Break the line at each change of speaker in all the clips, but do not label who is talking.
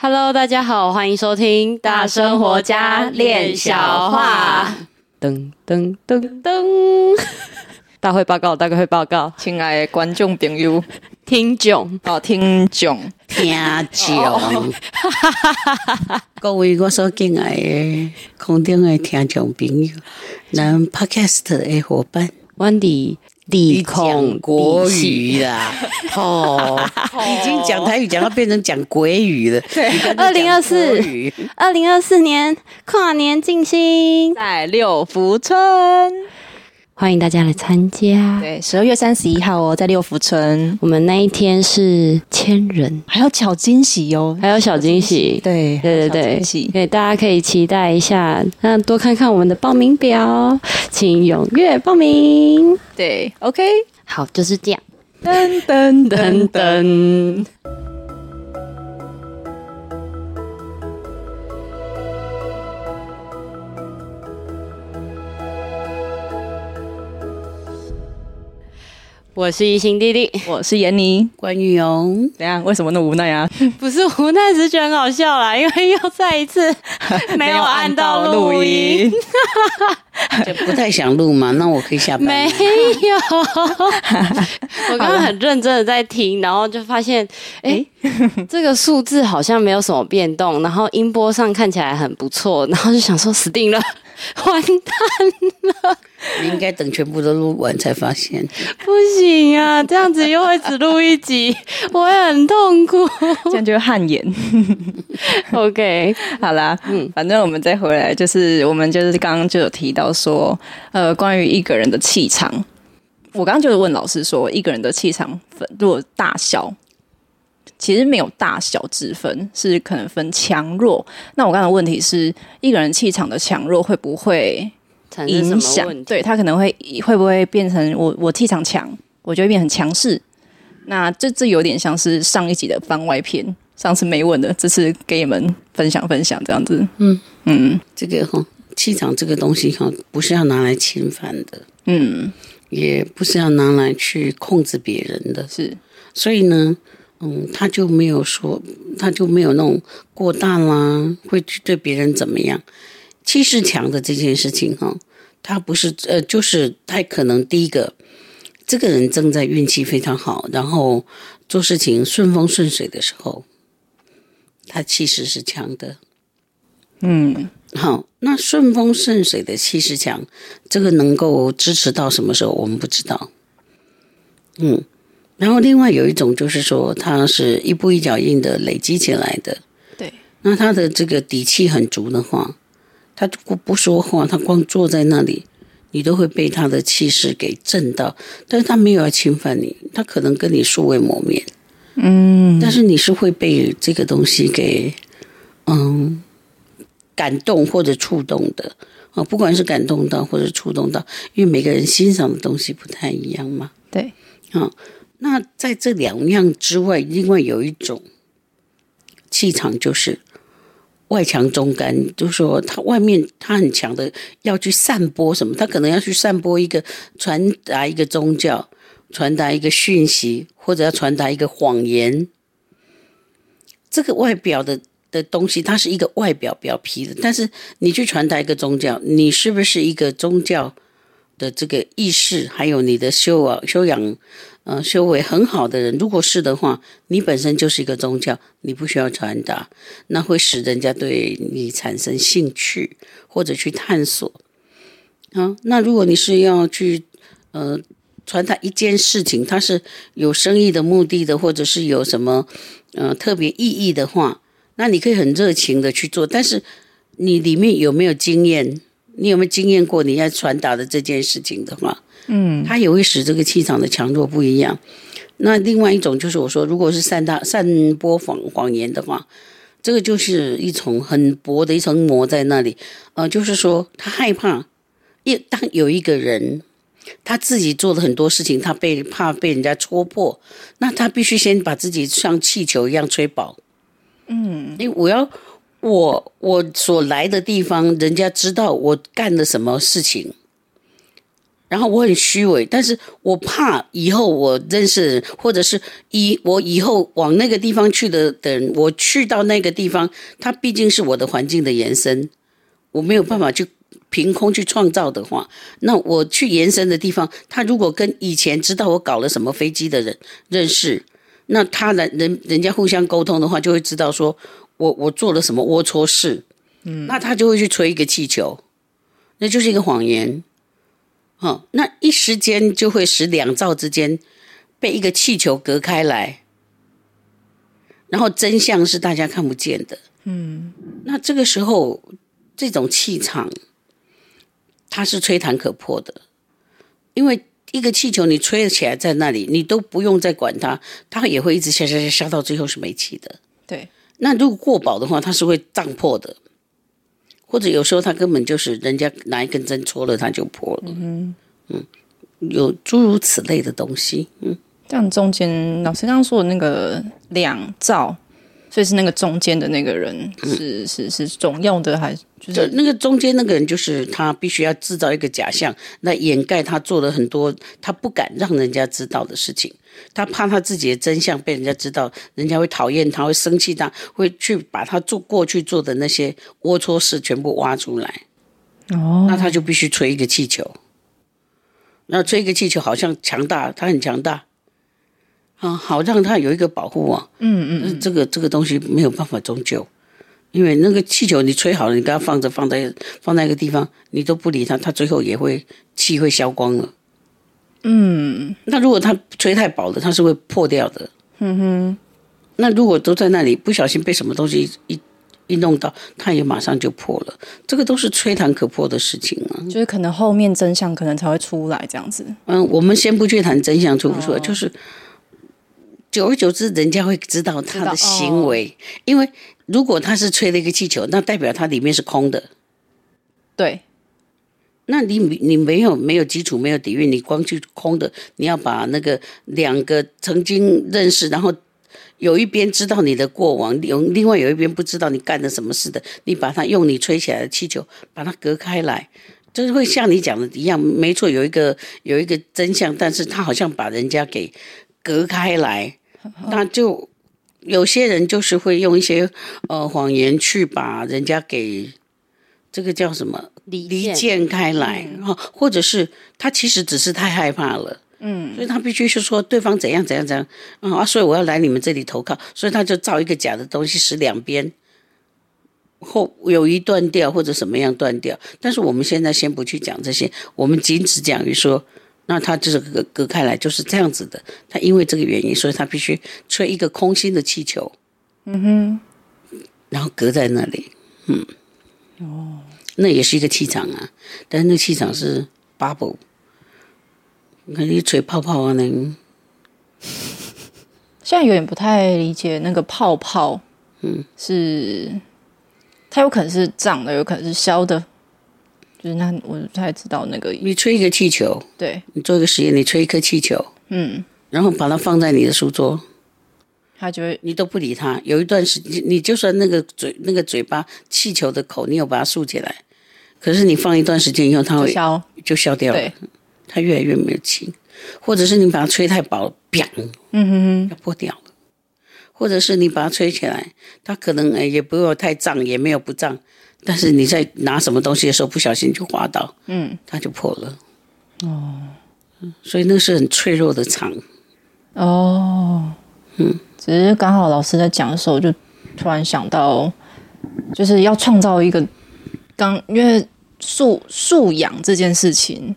Hello，大家好，欢迎收听《大生活家练小话》。噔噔噔噔，大会报告，大会报告，
亲爱的观众朋友、
听众。
哦，听众，
听众，各位我所敬爱的空中的听众朋友，咱 Podcast 的伙伴
，Wendy。你讲
国语啦，哦，已经讲台语讲到变成讲鬼语了。
对，二零二四，二零二四年跨年进行
在六福村。
欢迎大家来参加。
对，十二月三十一号哦，在六福村。
我们那一天是千人，
还有小惊喜哟，
还有小惊喜。
对，
对对对，对，大家可以期待一下，那多看看我们的报名表，请踊跃报名。
对，OK，
好，就是这样。
噔噔噔噔。
我是一心弟弟，
我是妍妮，
关于哦，
怎样？为什么那么无奈啊？
不是无奈，只是觉得很好笑啦，因为又再一次 没有按到录音，
就不太想录嘛。那我可以下班。
没有，我刚刚很认真的在听，然后就发现，哎、欸，这个数字好像没有什么变动，然后音波上看起来很不错，然后就想说死定了。完蛋了！
你应该等全部都录完才发现。
不行啊，这样子又会只录一集，我会很痛苦，
这样就汗颜。
OK，
好啦，嗯，反正我们再回来，就是我们就是刚刚就有提到说，呃，关于一个人的气场，我刚刚就是问老师说，一个人的气场分如果大小。其实没有大小之分，是可能分强弱。那我刚才问题是一个人气场的强弱会不会影响？对，他可能会会不会变成我我气场强，我就会变很强势。那这这有点像是上一集的番外篇，上次没问的，这次给你们分享分享这样子。
嗯嗯，这个哈气场这个东西哈不是要拿来侵犯的，嗯，也不是要拿来去控制别人的，
是。
所以呢。嗯，他就没有说，他就没有那种过大啦，会去对别人怎么样？气势强的这件事情哈，他不是呃，就是他可能第一个，这个人正在运气非常好，然后做事情顺风顺水的时候，他气势是强的。嗯，好，那顺风顺水的气势强，这个能够支持到什么时候？我们不知道。嗯。然后，另外有一种就是说，他是一步一脚印的累积起来的。
对。
那他的这个底气很足的话，他不不说话，他光坐在那里，你都会被他的气势给震到。但是他没有要侵犯你，他可能跟你素未谋面。嗯。但是你是会被这个东西给嗯感动或者触动的啊，不管是感动到或者触动到，因为每个人欣赏的东西不太一样嘛。
对。
啊。那在这两样之外，另外有一种气场，就是外强中干，就是说他外面他很强的要去散播什么，他可能要去散播一个传达一个宗教，传达一个讯息，或者要传达一个谎言。这个外表的的东西，它是一个外表表皮的，但是你去传达一个宗教，你是不是一个宗教的这个意识，还有你的修啊修养？呃，修为很好的人，如果是的话，你本身就是一个宗教，你不需要传达，那会使人家对你产生兴趣或者去探索。啊，那如果你是要去呃传达一件事情，它是有生意的目的的，或者是有什么呃特别意义的话，那你可以很热情的去做，但是你里面有没有经验？你有没有经验过你要传达的这件事情的话？嗯，它也会使这个气场的强弱不一样。那另外一种就是我说，如果是散大散播谎谎言的话，这个就是一层很薄的一层膜在那里。呃，就是说他害怕，一当有一个人他自己做了很多事情，他被怕被人家戳破，那他必须先把自己像气球一样吹饱。嗯，因为我要我我所来的地方，人家知道我干了什么事情。然后我很虚伪，但是我怕以后我认识的人，或者是以我以后往那个地方去的的人，我去到那个地方，它毕竟是我的环境的延伸，我没有办法去凭空去创造的话，那我去延伸的地方，他如果跟以前知道我搞了什么飞机的人认识，那他人人人家互相沟通的话，就会知道说我我做了什么龌龊事，嗯，那他就会去吹一个气球，那就是一个谎言。哦，那一时间就会使两造之间被一个气球隔开来，然后真相是大家看不见的。嗯，那这个时候这种气场，它是吹弹可破的，因为一个气球你吹起来在那里，你都不用再管它，它也会一直下下下下到最后是没气的。
对，
那如果过饱的话，它是会胀破的。或者有时候他根本就是人家拿一根针戳了，它就破了。嗯嗯，有诸如此类的东西。嗯，
像中间老师刚刚说的那个两兆，所以是那个中间的那个人是、嗯、是是重要的，还是就是
那个中间那个人，就是他必须要制造一个假象来掩盖他做了很多他不敢让人家知道的事情。他怕他自己的真相被人家知道，人家会讨厌他，会生气他，会去把他做过去做的那些龌龊事全部挖出来。哦，那他就必须吹一个气球，那吹一个气球好像强大，他很强大啊，好让他有一个保护网。嗯嗯，这个这个东西没有办法终究，因为那个气球你吹好了，你给他放着，放在放在一个地方，你都不理他，他最后也会气会消光了。嗯，那如果它吹太薄了，它是会破掉的。嗯哼，那如果都在那里，不小心被什么东西一一弄到，它也马上就破了。这个都是吹弹可破的事情啊。
就是可能后面真相可能才会出来这样子。
嗯，我们先不去谈真相出不出来，哦、就是久而久之，人家会知道他的行为。哦、因为如果他是吹了一个气球，那代表它里面是空的。
对。
那你你没有没有基础没有底蕴，你光去空的，你要把那个两个曾经认识，然后有一边知道你的过往，有另外有一边不知道你干了什么事的，你把它用你吹起来的气球把它隔开来，就是会像你讲的一样，没错，有一个有一个真相，但是他好像把人家给隔开来，那就有些人就是会用一些呃谎言去把人家给。这个叫什么？离间。开来，嗯、或者是他其实只是太害怕了，嗯，所以他必须是说对方怎样怎样怎样，啊，所以我要来你们这里投靠，所以他就造一个假的东西，使两边后有一断掉或者什么样断掉。但是我们现在先不去讲这些，我们仅只讲于说，那他就是隔隔开来就是这样子的。他因为这个原因，所以他必须吹一个空心的气球，嗯哼，然后隔在那里，嗯，哦。那也是一个气场啊，但是那气场是 bubble，你看你吹泡泡啊，那
现在有点不太理解那个泡泡，嗯，是它有可能是胀的，有可能是消的，就是那我不太知道那个。
你吹一个气球，
对，
你做一个实验，你吹一颗气球，嗯，然后把它放在你的书桌。
他就会，
你都不理他。有一段时间，你就算那个嘴、那个嘴巴、气球的口，你有把它竖起来，可是你放一段时间以后，它会消，就消掉了。对，它越来越没有气，或者是你把它吹太薄，砰，嗯哼哼，要破掉了。或者是你把它吹起来，它可能诶也不会太胀，也没有不胀，但是你在拿什么东西的时候不小心就滑倒，嗯，它就破了。哦，所以那是很脆弱的肠。
哦，嗯。只是刚好老师在讲的时候，就突然想到，就是要创造一个刚，因为素素养这件事情，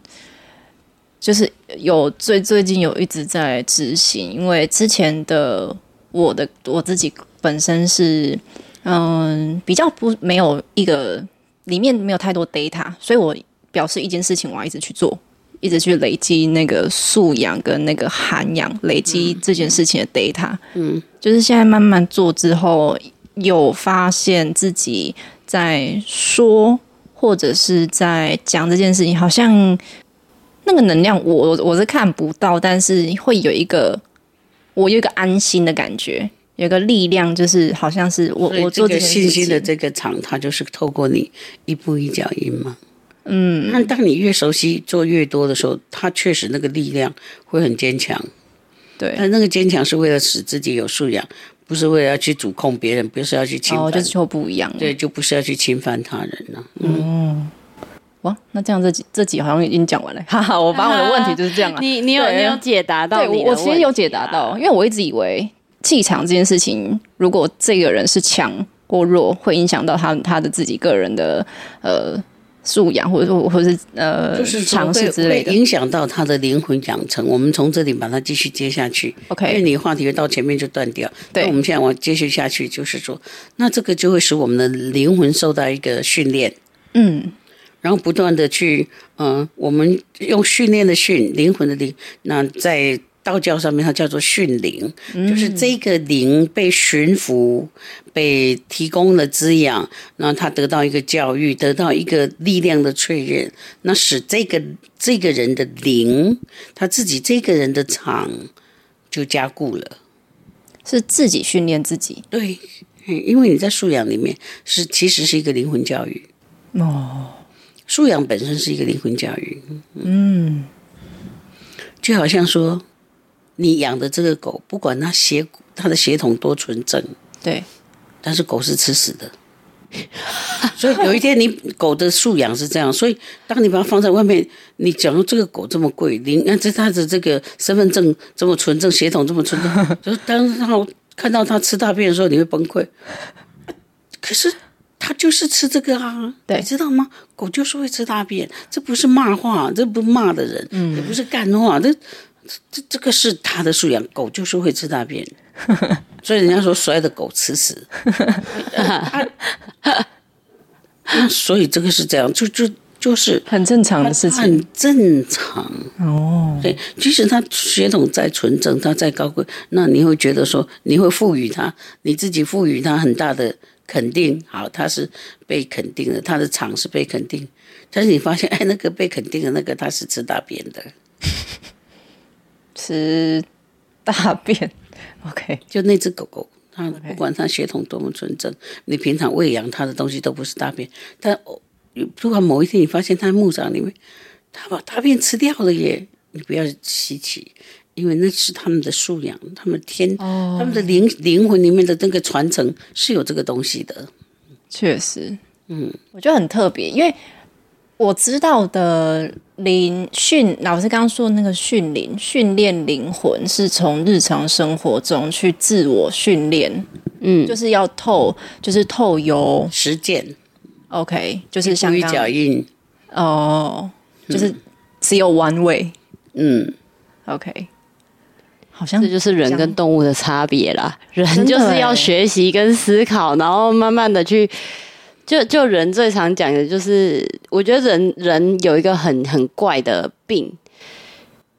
就是有最最近有一直在执行。因为之前的我的我自己本身是嗯比较不没有一个里面没有太多 data，所以我表示一件事情，我要一直去做。一直去累积那个素养跟那个涵养，累积这件事情的 data。嗯，就是现在慢慢做之后，有发现自己在说或者是在讲这件事情，好像那个能量我我是看不到，但是会有一个我有一个安心的感觉，有一个力量，就是好像是我我做这个
信心的这个场，它就是透过你一步一脚印嘛。嗯，那当你越熟悉做越多的时候，他确实那个力量会很坚强。
对，
但那个坚强是为了使自己有素养，不是为了要去主控别人，不是要去侵犯。
哦，就是说不一样。
对，就不是要去侵犯他人了。
嗯。嗯哇，那这样这几这几好像已经讲完了，哈哈！我把我的问题就是这样啊。
你你有你有解答到？
对，我其实有解答到，因为我一直以为气场这件事情，如果这个人是强或弱，会影响到他他的自己个人的呃素养，或者说或者是呃
就是
尝试之类的，
影响到他的灵魂养成。我们从这里把它继续接下去
，OK？
因为你话题到前面就断掉。
对，
那我们现在往继续下去，就是说，那这个就会使我们的灵魂受到一个训练，嗯。然后不断的去，嗯、呃，我们用训练的训灵魂的灵，那在道教上面它叫做训灵，嗯、就是这个灵被驯服，被提供了滋养，那他得到一个教育，得到一个力量的淬炼，那使这个这个人的灵，他自己这个人的场就加固了，
是自己训练自己，
对，因为你在素养里面是其实是一个灵魂教育。哦。素养本身是一个灵魂教育，嗯，就好像说，你养的这个狗，不管它血它的血统多纯正，
对，
但是狗是吃屎的，所以有一天你狗的素养是这样，所以当你把它放在外面，你假如这个狗这么贵，你看这它的这个身份证这么纯正，血统这么纯正，就当它看到它吃大便的时候，你会崩溃，可是。它就是吃这个啊，你知道吗？狗就是会吃大便，这不是骂话，这不是骂的人，嗯、也不是干话，这这这个是他的素养。狗就是会吃大便，所以人家说摔的狗吃屎。那所以这个是这样，就就就是
很正常的事情，
很正常哦。对，即使他血统再纯正，他再高贵，那你会觉得说，你会赋予他，你自己赋予他很大的。肯定好，他是被肯定的，他的场是被肯定。但是你发现，哎，那个被肯定的那个，他是吃大便的，
吃大便。OK，
就那只狗狗，它不管它血统多么纯正，你平常喂养它的东西都不是大便。但如果某一天你发现它在牧场里面，它把大便吃掉了耶，你不要稀奇。因为那是他们的素养，他们天，oh. 他们的灵灵魂里面的那个传承是有这个东西的。
确实，嗯，我觉得很特别，因为我知道的灵训老师刚刚说的那个训灵训练灵魂，是从日常生活中去自我训练，嗯，就是要透，就是透由
实践。
OK，就是像
刚脚印。
哦，oh, 就是只有 one way，嗯，OK。好像
这就是人跟动物的差别啦。人就是要学习跟思考，然后慢慢的去，就就人最常讲的就是，我觉得人人有一个很很怪的病，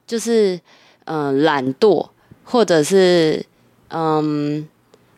就是嗯懒惰，或者是嗯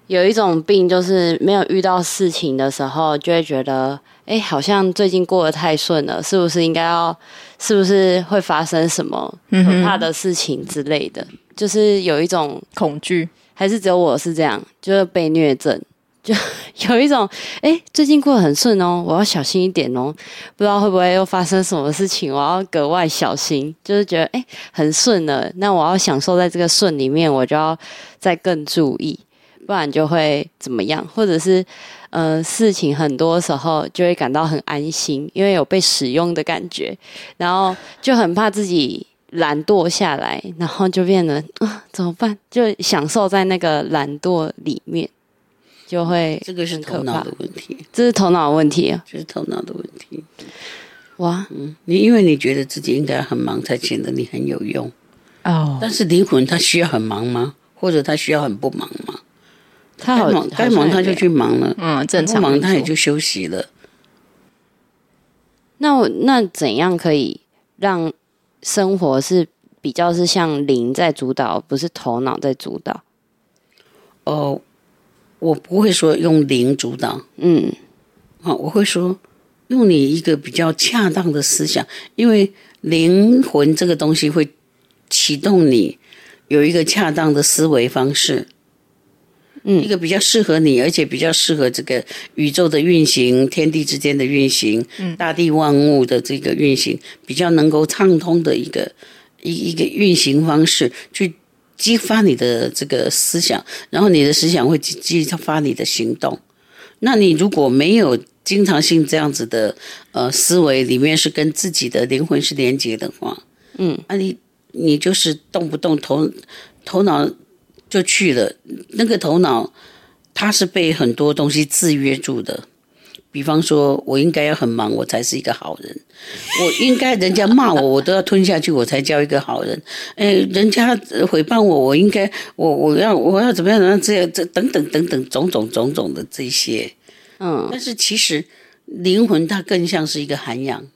有一种病，就是没有遇到事情的时候，就会觉得，哎，好像最近过得太顺了，是不是应该要，是不是会发生什么可怕的事情之类的？就是有一种
恐惧，
还是只有我是这样？就是被虐症，就 有一种哎、最近过得很顺哦，我要小心一点哦，不知道会不会又发生什么事情，我要格外小心。就是觉得哎、很顺了，那我要享受在这个顺里面，我就要再更注意，不然就会怎么样？或者是呃，事情很多时候就会感到很安心，因为有被使用的感觉，然后就很怕自己。懒惰下来，然后就变得啊，怎么办？就享受在那个懒惰里面，就会
这个是头脑的问题，
这是头脑的问题啊，
这是头脑的问题。
哇，
嗯，你因为你觉得自己应该很忙，才显得你很有用哦。但是灵魂它需要很忙吗？或者它需要很不忙吗？他好忙，该忙他就去忙了，
嗯，正常。
不忙他也就休息了。
那我那怎样可以让？生活是比较是像灵在主导，不是头脑在主导。
哦，我不会说用灵主导，嗯，啊，我会说用你一个比较恰当的思想，因为灵魂这个东西会启动你有一个恰当的思维方式。嗯，一个比较适合你，而且比较适合这个宇宙的运行、天地之间的运行、嗯，大地万物的这个运行，比较能够畅通的一个一一个运行方式，去激发你的这个思想，然后你的思想会激激发你的行动。那你如果没有经常性这样子的呃思维，里面是跟自己的灵魂是连接的话，嗯，那你你就是动不动头头脑。就去了，那个头脑，它是被很多东西制约住的。比方说，我应该要很忙，我才是一个好人；我应该人家骂我，我都要吞下去，我才叫一个好人。哎，人家诽谤我，我应该，我我要我要怎么样？怎么样？这样这等等等等种种种种的这些，嗯。但是其实灵魂它更像是一个涵养。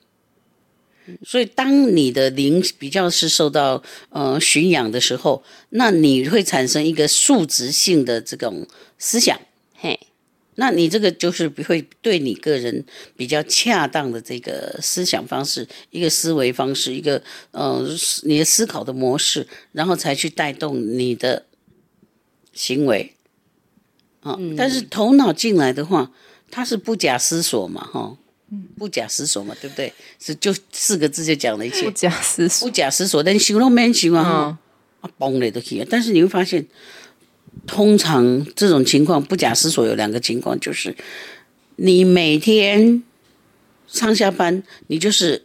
所以，当你的灵比较是受到呃驯养的时候，那你会产生一个数值性的这种思想，嘿，那你这个就是会对你个人比较恰当的这个思想方式、一个思维方式、一个呃你的思考的模式，然后才去带动你的行为啊。嗯，但是头脑进来的话，它是不假思索嘛，哈。不假思索嘛，对不对？是就四个字就讲了一切。
不假思索，
不假思索，但想都没想啊，啊，崩了都可以。但是你会发现，通常这种情况不假思索有两个情况，就是你每天上下班，你就是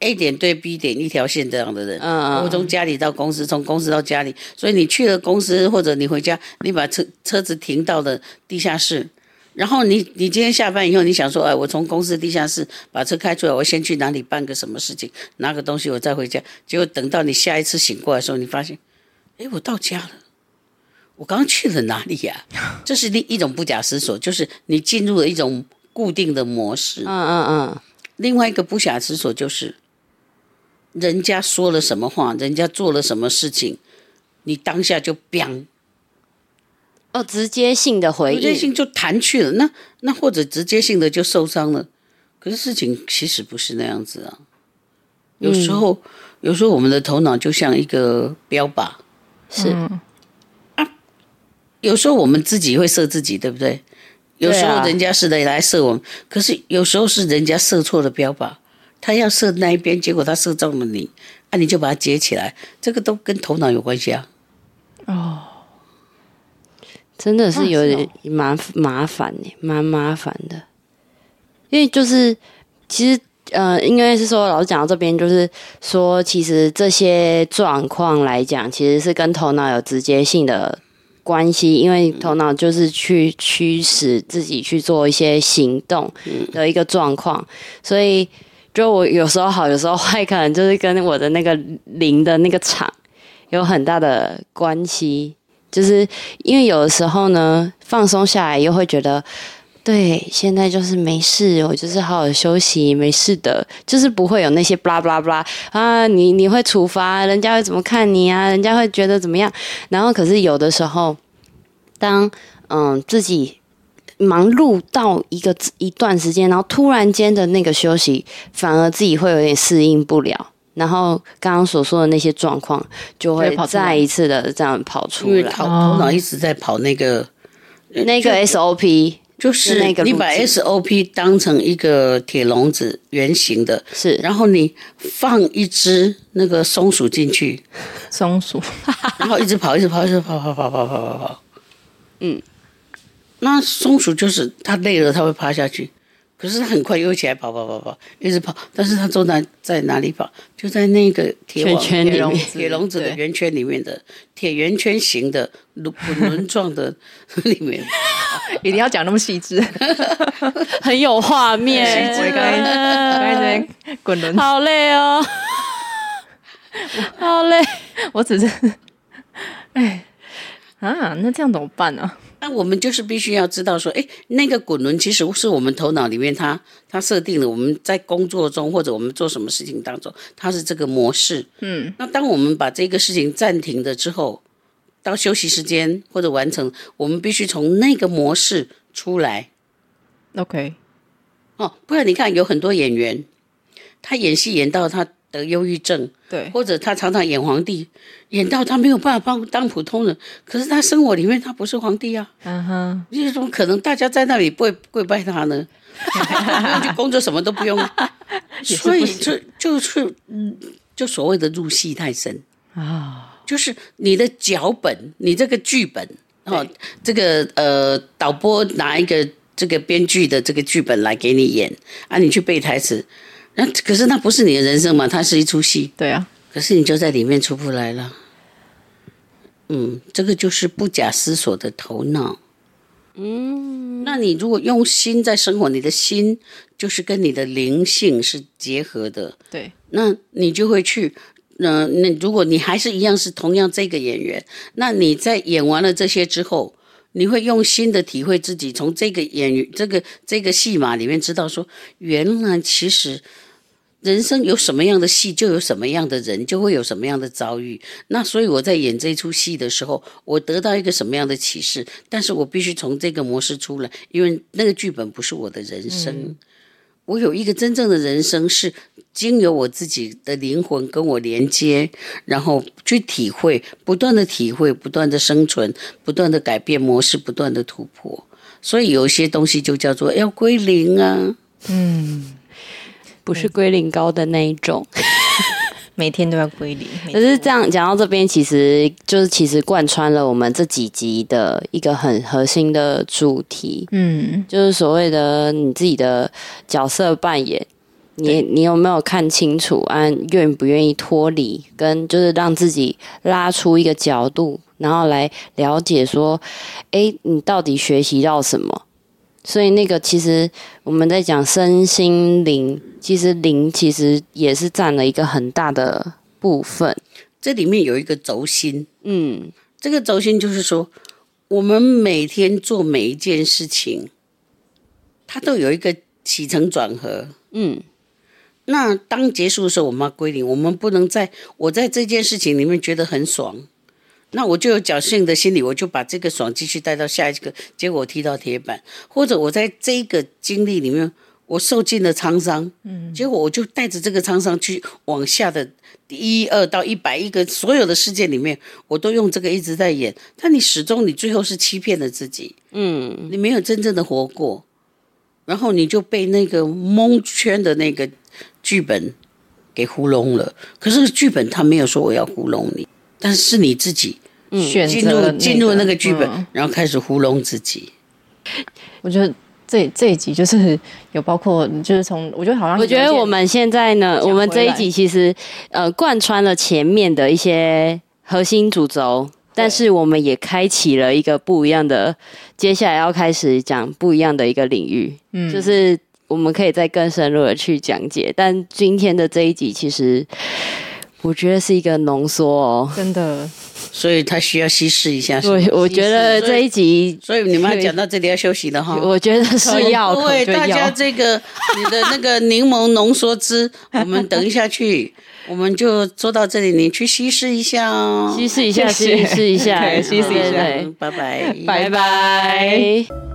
A 点对 B 点一条线这样的人。嗯嗯。从家里到公司，从公司到家里，所以你去了公司或者你回家，你把车车子停到了地下室。然后你你今天下班以后，你想说，哎，我从公司地下室把车开出来，我先去哪里办个什么事情，拿个东西，我再回家。结果等到你下一次醒过来的时候，你发现，哎，我到家了，我刚刚去了哪里呀？这是另一种不假思索，就是你进入了一种固定的模式。嗯嗯嗯。另外一个不假思索就是，人家说了什么话，人家做了什么事情，你当下就 biang。
哦，直接性的回应，直接性
就弹去了。那那或者直接性的就受伤了。可是事情其实不是那样子啊。有时候，嗯、有时候我们的头脑就像一个标靶，是。有时候我们自己会射自己，对不对？有时候人家是来来射我们，啊、可是有时候是人家射错了标靶，他要射那一边，结果他射中了你，啊，你就把它接起来，这个都跟头脑有关系啊。哦。
真的是有点麻麻烦呢，蛮麻烦的。因为就是其实呃，应该是说老师讲到这边，就是说其实这些状况来讲，其实是跟头脑有直接性的关系，因为头脑就是去驱使自己去做一些行动的一个状况，所以就我有时候好，有时候坏，可能就是跟我的那个灵的那个场有很大的关系。就是因为有的时候呢，放松下来又会觉得，对，现在就是没事，我就是好好休息，没事的，就是不会有那些巴拉巴拉巴拉啊，你你会处罚，人家会怎么看你啊？人家会觉得怎么样？然后可是有的时候，当嗯自己忙碌到一个一段时间，然后突然间的那个休息，反而自己会有点适应不了。然后刚刚所说的那些状况就会再一次的这样跑出来，
因为头头脑一直在跑那个
那个 SOP，
就是那个你把 SOP 当成一个铁笼子圆形的，
是，
然后你放一只那个松鼠进去，
松鼠，
然后一直跑，一直跑，一直跑，跑跑跑跑跑跑，嗯，那松鼠就是它累了，它会趴下去。可是他很快又起来跑跑跑跑，一直跑。但是他坐在在哪里跑？就在那个铁网
圈里面，
铁笼子的圆圈里面的铁圆圈形的滚轮状的里面。
一定要讲那么细致，
很有画面。
细致，滚轮，
好累哦，好累。
我只是，哎，啊，那这样怎么办呢？
那我们就是必须要知道说，哎，那个滚轮其实是我们头脑里面它它设定了，我们在工作中或者我们做什么事情当中，它是这个模式。嗯，那当我们把这个事情暂停了之后，到休息时间或者完成，我们必须从那个模式出来。
OK，
哦，不然你看有很多演员，他演戏演到他得忧郁症，
对，
或者他常常演皇帝，演到他没有办法帮当普通人，可是他生活里面他不是皇帝啊，
嗯哼，
你怎么可能大家在那里跪跪拜他呢？不用去工作，什么都不用，所以就就是嗯，就所谓的入戏太深。啊，就是你的脚本，你这个剧本哦，这个呃导播拿一个这个编剧的这个剧本来给你演啊，你去背台词。那可是那不是你的人生嘛？它是一出戏。
对啊，
可是你就在里面出不来了。嗯，这个就是不假思索的头脑。嗯，那你如果用心在生活，你的心就是跟你的灵性是结合的。
对，
那你就会去。那那如果你还是一样是同样这个演员，那你在演完了这些之后。你会用心的体会自己，从这个演员、这个这个戏码里面知道说，原来其实人生有什么样的戏，就有什么样的人，就会有什么样的遭遇。那所以我在演这出戏的时候，我得到一个什么样的启示？但是我必须从这个模式出来，因为那个剧本不是我的人生。嗯我有一个真正的人生，是经由我自己的灵魂跟我连接，然后去体会，不断的体会，不断的生存，不断的改变模式，不断的突破。所以有些东西就叫做要归零啊，
嗯，不是龟苓膏的那一种。
每天都要归零，
可是这样讲到这边，其实就是其实贯穿了我们这几集的一个很核心的主题，嗯，就是所谓的你自己的角色扮演，你你有没有看清楚啊？愿不愿意脱离，跟就是让自己拉出一个角度，然后来了解说，哎，你到底学习到什么？所以那个其实我们在讲身心灵，其实灵其实也是占了一个很大的部分。
这里面有一个轴心，嗯，这个轴心就是说，我们每天做每一件事情，它都有一个起承转合，嗯。那当结束的时候，我们要归零，我们不能在我在这件事情里面觉得很爽。那我就有侥幸的心理，我就把这个爽继续带到下一个，结果我踢到铁板，或者我在这个经历里面，我受尽了沧桑，嗯，结果我就带着这个沧桑去往下的一二到一百一个所有的事件里面，我都用这个一直在演，但你始终你最后是欺骗了自己，嗯，你没有真正的活过，然后你就被那个蒙圈的那个剧本给糊弄了，可是剧本他没有说我要糊弄你。但是是你自己选进入进入那个剧本，嗯，然后开始糊弄自己。
我觉得这这一集就是有包括，就是从我觉得好像
我觉得我们现在呢，我们这一集其实呃贯穿了前面的一些核心主轴，但是我们也开启了一个不一样的，接下来要开始讲不一样的一个领域，嗯，就是我们可以再更深入的去讲解。但今天的这一集其实。我觉得是一个浓缩哦，
真的，
所以他需要稀释一下。
对，我觉得这一集，
所以，所以你们要讲到这里要休息了哈。
我觉得是要，
各位大家这个你的那个柠檬浓缩汁，我们等一下去，我们就做到这里，你去稀释一下哦，
稀释一下，稀释一下，
稀释一下，
拜拜，
拜拜。